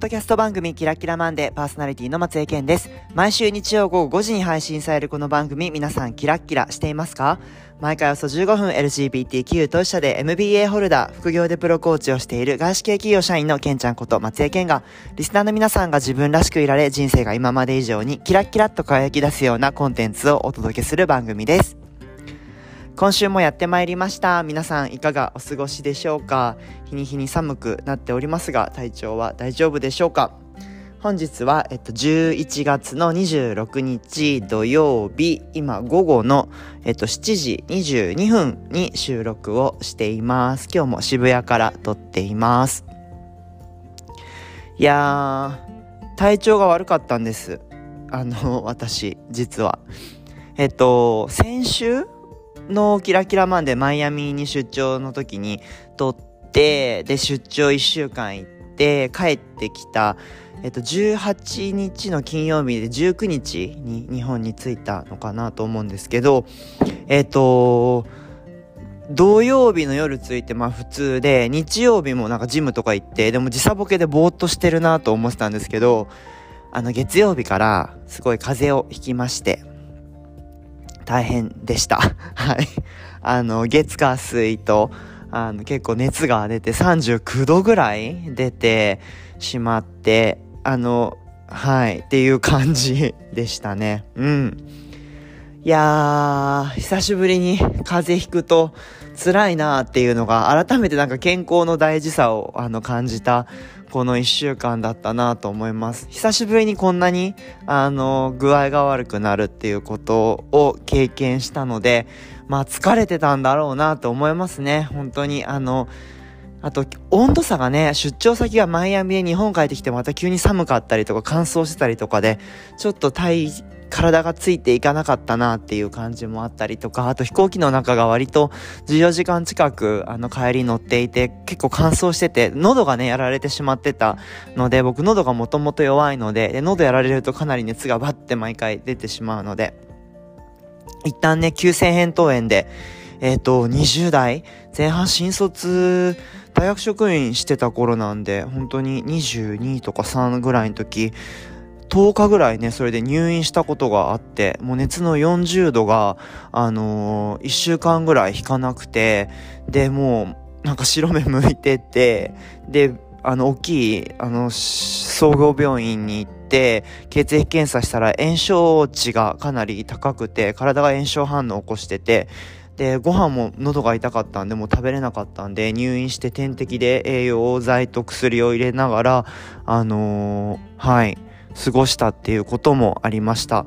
ドキャスト番組キラキラマンデーパーソナリティの松江健です。毎週日曜午後5時に配信されるこの番組、皆さんキラッキラしていますか？毎回およそ15分 LGBTQ 当事者で MBA ホルダー、副業でプロコーチをしている外資系企業社員のケンちゃんこと松江健が、リスナーの皆さんが自分らしくいられ、人生が今まで以上にキラッキラっと輝き出すようなコンテンツをお届けする番組です。今週もやってまいりました皆さんいかがお過ごしでしょうか？日に日に寒くなっておりますが体調は大丈夫でしょうか？本日は、えっと、11月の26日土曜日、今午後の、えっと、7時22分に収録をしています。今日も渋谷から撮っています。いやー、体調が悪かったんです。あの、私、実は。えっと、先週のキラキラマンでマイアミに出張の時に撮って、で、出張1週間行って、帰ってきた、えっと、18日の金曜日で19日に日本に着いたのかなと思うんですけど、えっと、土曜日の夜着いてまあ普通で、日曜日もなんかジムとか行って、でも時差ボケでぼーっとしてるなと思ってたんですけど、あの月曜日からすごい風邪をひきまして、大変でした。はい。あの、月火水と、あの、結構熱が出て39度ぐらい出てしまって、あの、はい、っていう感じでしたね。うん。いやー、久しぶりに風邪ひくと辛いなーっていうのが改めてなんか健康の大事さをあの感じたこの1週間だったなと思います。久しぶりにこんなに、あの、具合が悪くなるっていうことを経験したので、まあ疲れてたんだろうなと思いますね。本当に、あの、あと、温度差がね、出張先がマイアミで日本帰ってきてまた急に寒かったりとか乾燥してたりとかで、ちょっと体体がついていかなかったなっていう感じもあったりとか、あと飛行機の中が割と14時間近くあの帰り乗っていて結構乾燥してて、喉がね、やられてしまってたので、僕喉がもともと弱いのでで、喉やられるとかなり熱がバッて毎回出てしまうので、一旦ね、急性扁桃炎で、えっ、ー、と、20代前半新卒大学職員してた頃なんで、本当に22とか3ぐらいの時、10日ぐらいね、それで入院したことがあって、もう熱の40度が、あのー、1週間ぐらい引かなくて、で、もう、なんか白目向いてて、で、あの、大きい、あの、総合病院に行って、血液検査したら炎症値がかなり高くて、体が炎症反応を起こしてて、で、ご飯も喉が痛かったんで、もう食べれなかったんで、入院して点滴で栄養剤と薬を入れながら、あのー、はい、過ごしたっていうこともありました。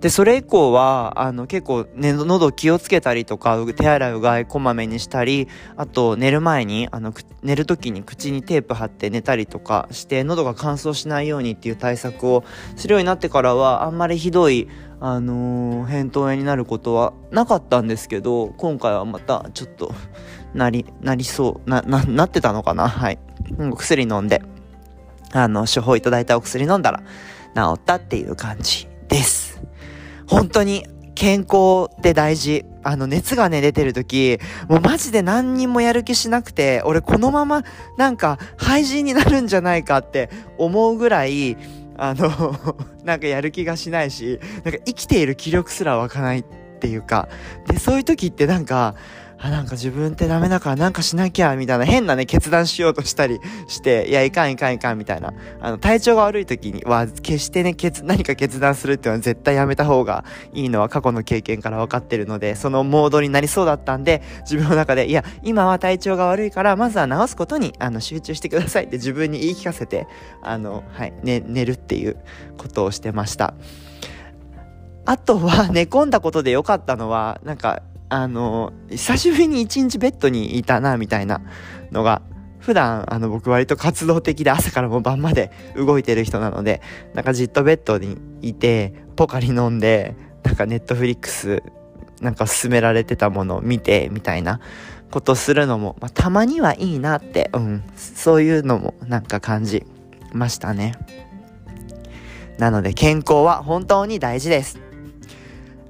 で、それ以降は、あの、結構、ね、喉気をつけたりとか、手洗いうがいこまめにしたり、あと、寝る前に、あの、寝る時に口にテープ貼って寝たりとかして、喉が乾燥しないようにっていう対策をするようになってからは、あんまりひどい、あのー、扁桃炎になることはなかったんですけど、今回はまた、ちょっと、なり、なりそう、な、な、なってたのかな？はい。薬飲んで。あの、処方いただいたお薬飲んだら治ったっていう感じです。本当に健康って大事。あの、熱がね、出てる時、もうマジで何にもやる気しなくて、俺このままなんか廃人になるんじゃないかって思うぐらい、あの なんかやる気がしないし、なんか生きている気力すら湧かないっていうか、で、そういう時ってなんか、あ、なんか自分ってダメだからなんかしなきゃ、みたいな変なね、決断しようとしたりして、いや、いかんいかんいかん、みたいな。あの、体調が悪い時には、決してね、決、何か決断するっていうのは絶対やめた方がいいのは過去の経験から分かってるので、そのモードになりそうだったんで、自分の中で、いや、今は体調が悪いから、まずは治すことに、あの、集中してくださいって自分に言い聞かせて、あの、はい、ね、寝るっていうことをしてました。あとは、寝込んだことで良かったのは、なんか、あの、久しぶりに一日ベッドにいたな、みたいなのが、普段、あの、僕割と活動的で朝からも晩まで動いてる人なので、なんかじっとベッドにいて、ポカリ飲んで、なんかネットフリックス、なんか勧められてたものを見て、みたいなことするのも、まあ、たまにはいいなって、うん、そういうのもなんか感じましたね。なので健康は本当に大事です。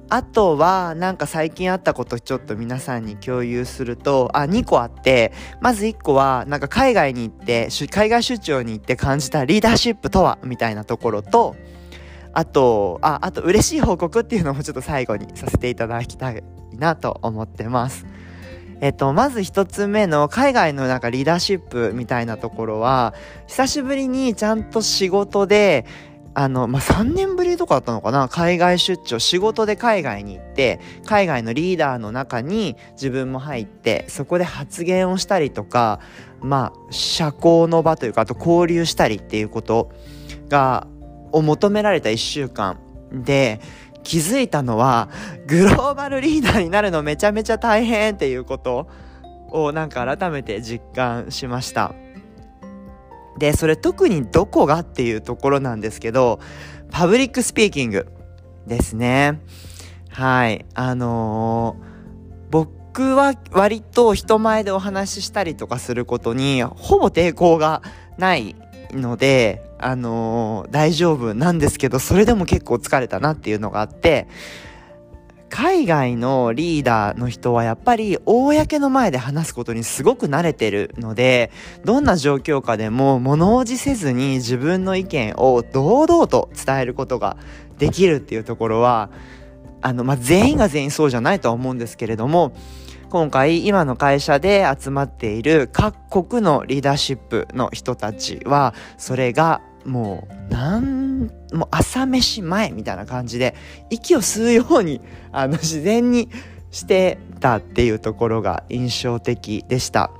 あとは、なんか最近あったことちょっと皆さんに共有すると、あ、2個あって、まず1個は、なんか海外に行って、海外出張に行って感じたリーダーシップとは、みたいなところと、あと、あ、あと嬉しい報告っていうのもちょっと最後にさせていただきたいなと思ってます。えっと、まず一つ目の海外のなんかリーダーシップみたいなところは、久しぶりにちゃんと仕事で、あの、まあ、3年ぶりとかだったのかな？海外出張、仕事で海外に行って、海外のリーダーの中に自分も入って、そこで発言をしたりとか、まあ、社交の場というか、あと交流したりっていうことが、を求められた1週間で、気づいたのは、グローバルリーダーになるのめちゃめちゃ大変っていうことをなんか改めて実感しました。で、それ特にどこがっていうところなんですけど、パブリックスピーキングですね。はい。あのー、僕は割と人前でお話ししたりとかすることにほぼ抵抗がないので、あのー、大丈夫なんですけど、それでも結構疲れたなっていうのがあって、海外のリーダーの人はやっぱり公の前で話すことにすごく慣れてるので、どんな状況下でも物おじせずに自分の意見を堂々と伝えることができるっていうところは、あの、まあ、全員が全員そうじゃないとは思うんですけれども、今回今の会社で集まっている各国のリーダーシップの人たちは、それがもう、なん、もう朝飯前みたいな感じで、息を吸うように、あの、自然にしてたっていうところが印象的でした。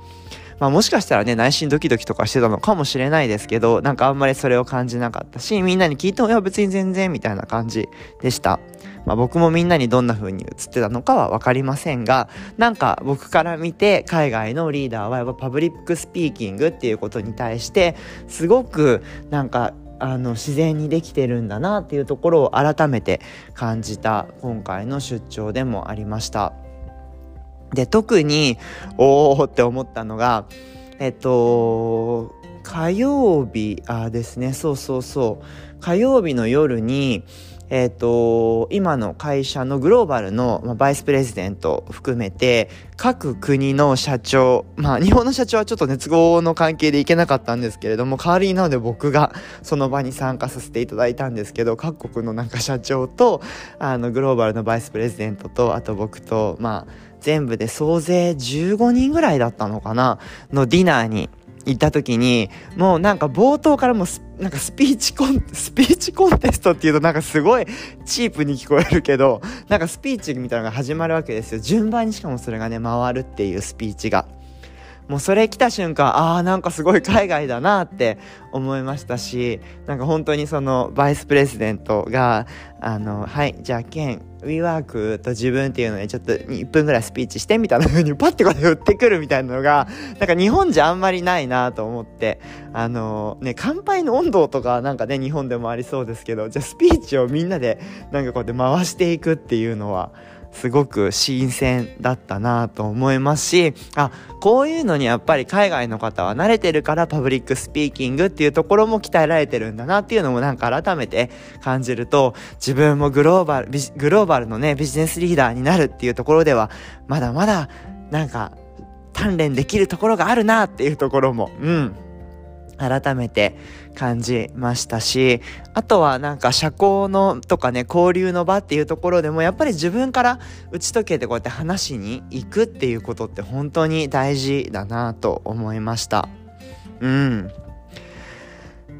まあもしかしたらね、内心ドキドキとかしてたのかもしれないですけど、なんかあんまりそれを感じなかったし、みんなに聞いても、いや別に全然みたいな感じでした。まあ僕もみんなにどんな風に映ってたのかはわかりませんが、なんか僕から見て海外のリーダーはやっぱパブリックスピーキングっていうことに対して、すごくなんかあの自然にできてるんだなっていうところを改めて感じた今回の出張でもありました。で、特に、おーって思ったのが、えっと、火曜日、あですね、そうそうそう、火曜日の夜に、えっ、と、今の会社のグローバルの、まあ、バイスプレジデント含めて、各国の社長、まあ、日本の社長はちょっと熱合の関係で行けなかったんですけれども、代わりになので僕がその場に参加させていただいたんですけど、各国のなんか社長と、あの、グローバルのバイスプレジデントと、あと僕と、まあ、全部で総勢15人ぐらいだったのかな？のディナーに行った時に、もうなんか冒頭からもうなんかスピーチコン、スピーチコンテストっていうとなんかすごいチープに聞こえるけど、なんかスピーチみたいなのが始まるわけですよ。順番にしかもそれがね、回るっていうスピーチが。もうそれ来た瞬間、ああ、なんかすごい海外だなって思いましたし、なんか本当にそのバイスプレジデントが、あの、はい、じゃあ、ケン、ウィーワークと自分っていうのでちょっと1分ぐらいスピーチしてみたいな風にパッてこうやってくるみたいなのが、なんか日本じゃあんまりないなと思って、あのね、乾杯の温度とかなんかね、日本でもありそうですけど、じゃあスピーチをみんなでなんかこうやって回していくっていうのは、すごく新鮮だったなと思いますし、あ、こういうのにやっぱり海外の方は慣れてるからパブリックスピーキングっていうところも鍛えられてるんだなっていうのもなんか改めて感じると、自分もグローバル、グローバルのね、ビジネスリーダーになるっていうところでは、まだまだなんか鍛錬できるところがあるなっていうところも、うん、改めて感じましたし、あとはなんか社交のとかね、交流の場っていうところでもやっぱり自分から打ち解けてこうやって話しに行くっていうことって本当に大事だなと思いました。うん。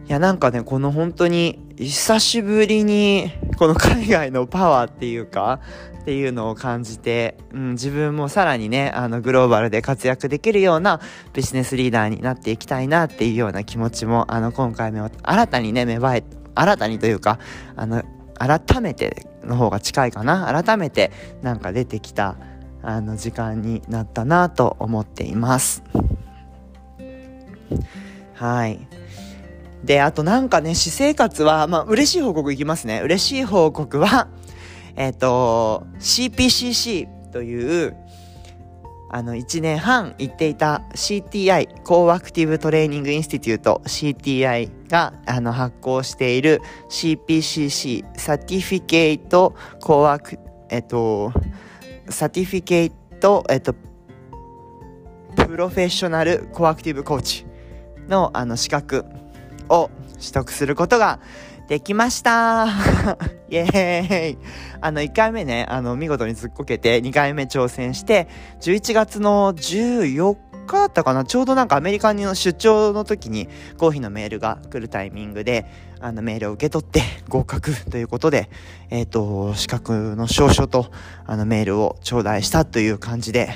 いやなんかね、この本当に久しぶりにこの海外のパワーっていうか、っていうのを感じて、うん、自分もさらにね、あの、グローバルで活躍できるようなビジネスリーダーになっていきたいなっていうような気持ちも、あの、今回も新たにね、芽生え、新たにというか、あの、改めての方が近いかな。改めてなんか出てきた、あの、時間になったなと思っています。はい。で、あとなんかね、私生活は、まあ、嬉しい報告いきますね。嬉しい報告は、えっ、ー、と、CPCC という、あの、1年半行っていた CTI、 Co-Active Training Institute CTI が、あの、発行している CPCC、 Certificate Co-Ac えっと、 Certificate、えっと、 Professional Co-Active Coach のあの資格を取得することができました。イエーイ。あの、1回目ね、あの、見事にずっこけて、2回目挑戦して、11月の14日だったかな。ちょうどなんかアメリカの出張の時に、合否のメールが来るタイミングで、あの、メールを受け取って合格ということで、えっ、ー、と、資格の証書と、あの、メールを頂戴したという感じで、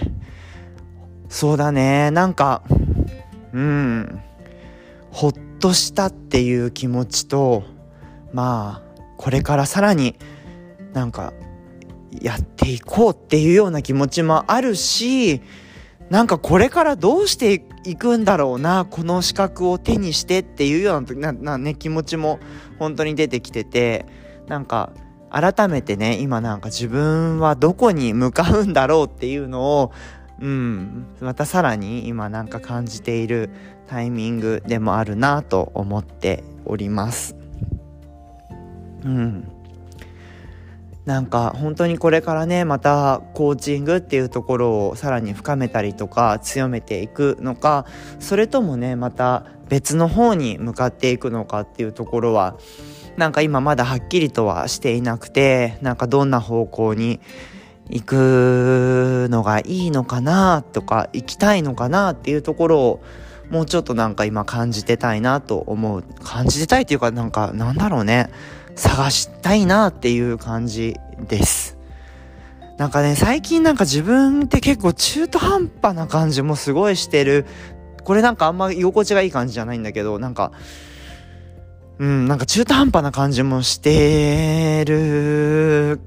そうだね、なんか、うん、ほっとしたっていう気持ちと、まあこれからさらになんかやっていこうっていうような気持ちもあるしなんかこれからどうしていくんだろうなこの資格を手にしてっていうようななね、気持ちも本当に出てきててなんか改めてね今なんか自分はどこに向かうんだろうっていうのをうんまたさらに今なんか感じているタイミングでもあるなと思っております。うんなんか本当にこれからねまたコーチングっていうところをさらに深めたりとか強めていくのかそれともねまた別の方に向かっていくのかっていうところはなんか今まだはっきりとはしていなくてなんかどんな方向に行くのがいいのかなとか行きたいのかなっていうところをもうちょっとなんか今感じてたいなと思う感じてたいっていうかなんかなんだろうね探したいなっていう感じです。なんかね、最近なんか自分って結構中途半端な感じもすごいしてる。これなんかあんま居心地がいい感じじゃないんだけど、なんか、うん、なんか中途半端な感じもしてる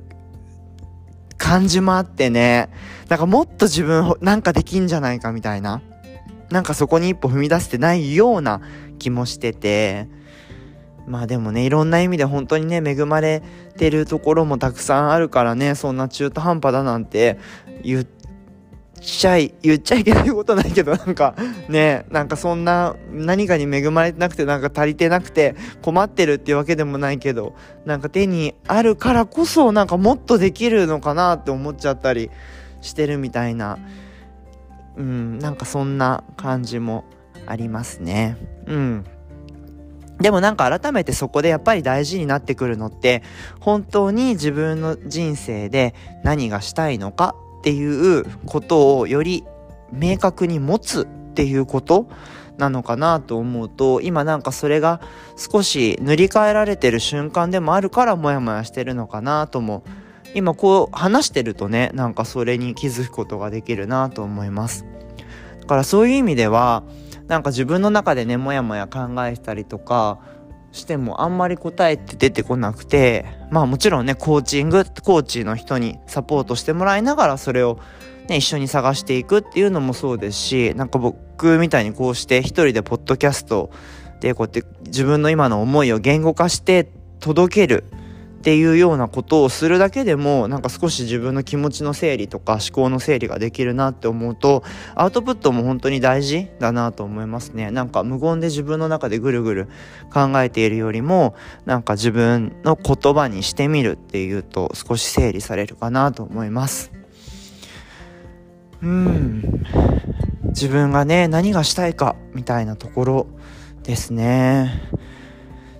感じもあってね、なんかもっと自分なんかできんじゃないかみたいな。なんかそこに一歩踏み出してないような気もしてて、まあでもね、いろんな意味で本当にね、恵まれてるところもたくさんあるからね、そんな中途半端だなんて言っちゃい、言っちゃいけないことないけど、なんかね、なんかそんな何かに恵まれてなくて、なんか足りてなくて困ってるっていうわけでもないけど、なんか手にあるからこそ、なんかもっとできるのかなって思っちゃったりしてるみたいな、うん、なんかそんな感じもありますね。うん。でもなんか改めてそこでやっぱり大事になってくるのって本当に自分の人生で何がしたいのかっていうことをより明確に持つっていうことなのかなと思うと今なんかそれが少し塗り替えられてる瞬間でもあるからモヤモヤしてるのかなとも思今こう話してるとねなんかそれに気づくことができるなと思います。だからそういう意味ではなんか自分の中でねモヤモヤ考えたりとかしてもあんまり答えって出てこなくてまあもちろんねコーチングコーチの人にサポートしてもらいながらそれをね、一緒に探していくっていうのもそうですしなんか僕みたいにこうして一人でポッドキャストでこうやって自分の今の思いを言語化して届けるっていうようなことをするだけでもなんか少し自分の気持ちの整理とか思考の整理ができるなって思うとアウトプットも本当に大事だなと思いますね。なんか無言で自分の中でぐるぐる考えているよりもなんか自分の言葉にしてみるっていうと少し整理されるかなと思います。うん。自分がね何がしたいかみたいなところですね。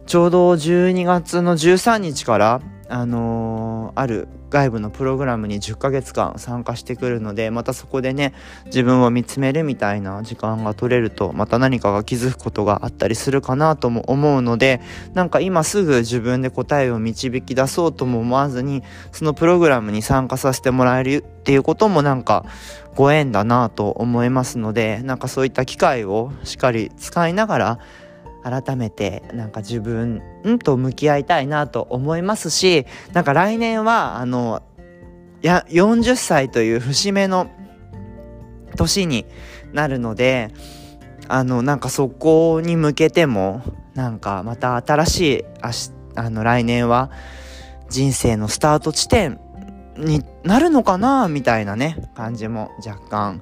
ちょうど12月の13日から、あのー、ある外部のプログラムに10ヶ月間参加してくるのでまたそこでね自分を見つめるみたいな時間が取れるとまた何かが気づくことがあったりするかなとも思うのでなんか今すぐ自分で答えを導き出そうとも思わずにそのプログラムに参加させてもらえるっていうこともなんかご縁だなと思いますのでなんかそういった機会をしっかり使いながら改めてなんか自分と向き合いたいなと思いますしなんか来年はあのや40歳という節目の年になるのであのなんかそこに向けてもなんかまた新しいあしあの来年は人生のスタート地点になるのかなみたいなね感じも若干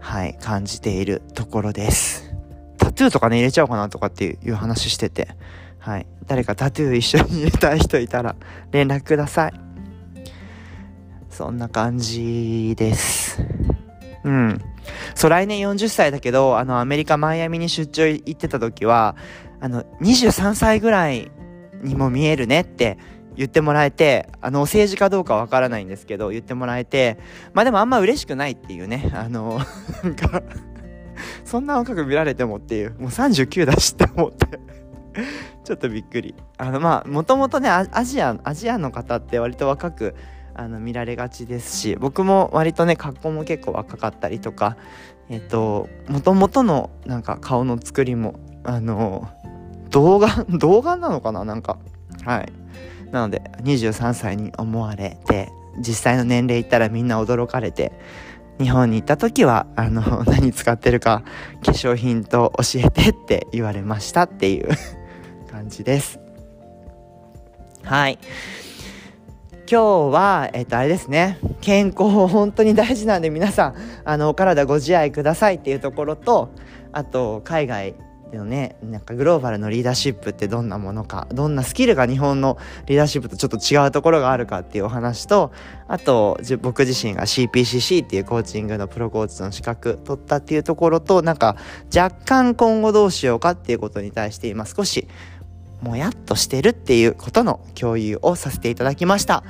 はい感じているところです。トゥーとかね、入れちゃおうかなとかっていう話してて、はい。誰かタトゥー一緒に入れたい人いたら連絡ください。そんな感じです。うん。そう、来年40歳だけど、あの、アメリカ、マイアミに出張行ってた時は、あの、23歳ぐらいにも見えるねって言ってもらえて、あの、政治かどうかわからないんですけど、言ってもらえて、まあでもあんま嬉しくないっていうね、あの、なんか そんな若く見られてもっていう、もう39だしって思って。ちょっとびっくり。あの、まあ、もともとね、アジア、アジアの方って割と若く、あの見られがちですし僕も割とね格好も結構若かったりとかえっ、ともともとのなんか顔の作りもあの動画 動画なのかな？なんか。はい。なので23歳に思われて実際の年齢言ったらみんな驚かれて日本に行った時はあの 何使ってるか化粧品と教えてって言われましたっていう 感じですはい今日は、えっと、あれですね。健康本当に大事なんで皆さん、あの、お体ご自愛くださいっていうところと、あと、海外のね、なんかグローバルのリーダーシップってどんなものか、どんなスキルが日本のリーダーシップとちょっと違うところがあるかっていうお話と、あと、僕自身が CPCC っていうコーチングのプロコーチの資格取ったっていうところと、なんか若干今後どうしようかっていうことに対して今少しもやっとしてるっていうことの共有をさせていただきました。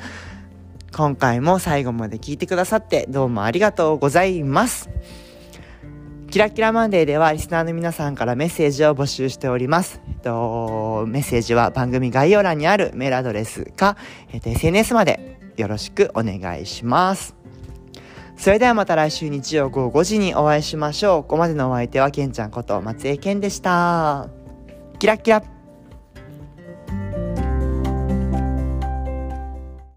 今回も最後まで聞いてくださってどうもありがとうございます。キラキラマンデーではリスナーの皆さんからメッセージを募集しております。えっと、メッセージは番組概要欄にあるメールアドレスか、えっと、SNS までよろしくお願いします。それではまた来週日曜午後5時にお会いしましょう。ここまでのお相手はケンちゃんこと松江健でした。キラキラ